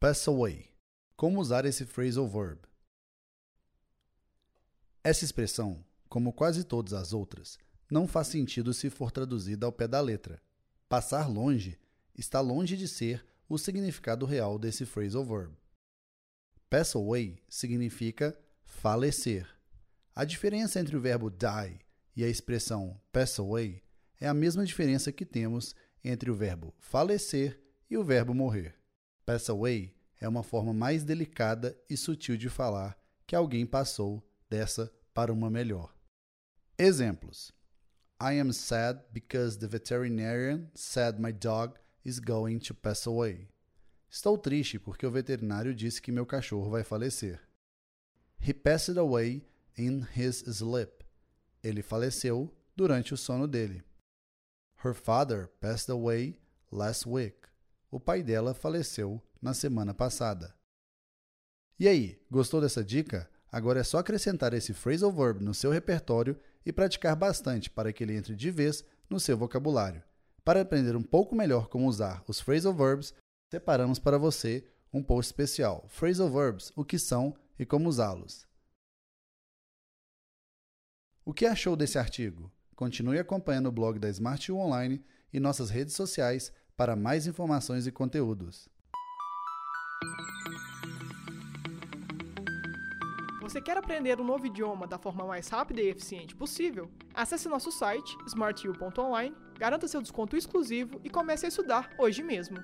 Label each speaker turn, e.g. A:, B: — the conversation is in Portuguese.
A: Pass away. Como usar esse phrasal verb? Essa expressão, como quase todas as outras, não faz sentido se for traduzida ao pé da letra. Passar longe está longe de ser o significado real desse phrasal verb. Pass away significa falecer. A diferença entre o verbo die e a expressão pass away é a mesma diferença que temos entre o verbo falecer e o verbo morrer. Pass away é uma forma mais delicada e sutil de falar que alguém passou dessa para uma melhor. Exemplos: I am sad because the veterinarian said my dog is going to pass away. Estou triste porque o veterinário disse que meu cachorro vai falecer. He passed away in his sleep. Ele faleceu durante o sono dele. Her father passed away last week. O pai dela faleceu na semana passada. E aí, gostou dessa dica? Agora é só acrescentar esse phrasal verb no seu repertório e praticar bastante para que ele entre de vez no seu vocabulário. Para aprender um pouco melhor como usar os phrasal verbs, separamos para você um post especial: Phrasal verbs, o que são e como usá-los. O que achou desse artigo? Continue acompanhando o blog da Smart U Online e nossas redes sociais para mais informações e conteúdos.
B: Você quer aprender um novo idioma da forma mais rápida e eficiente possível? Acesse nosso site smartu.online, garanta seu desconto exclusivo e comece a estudar hoje mesmo.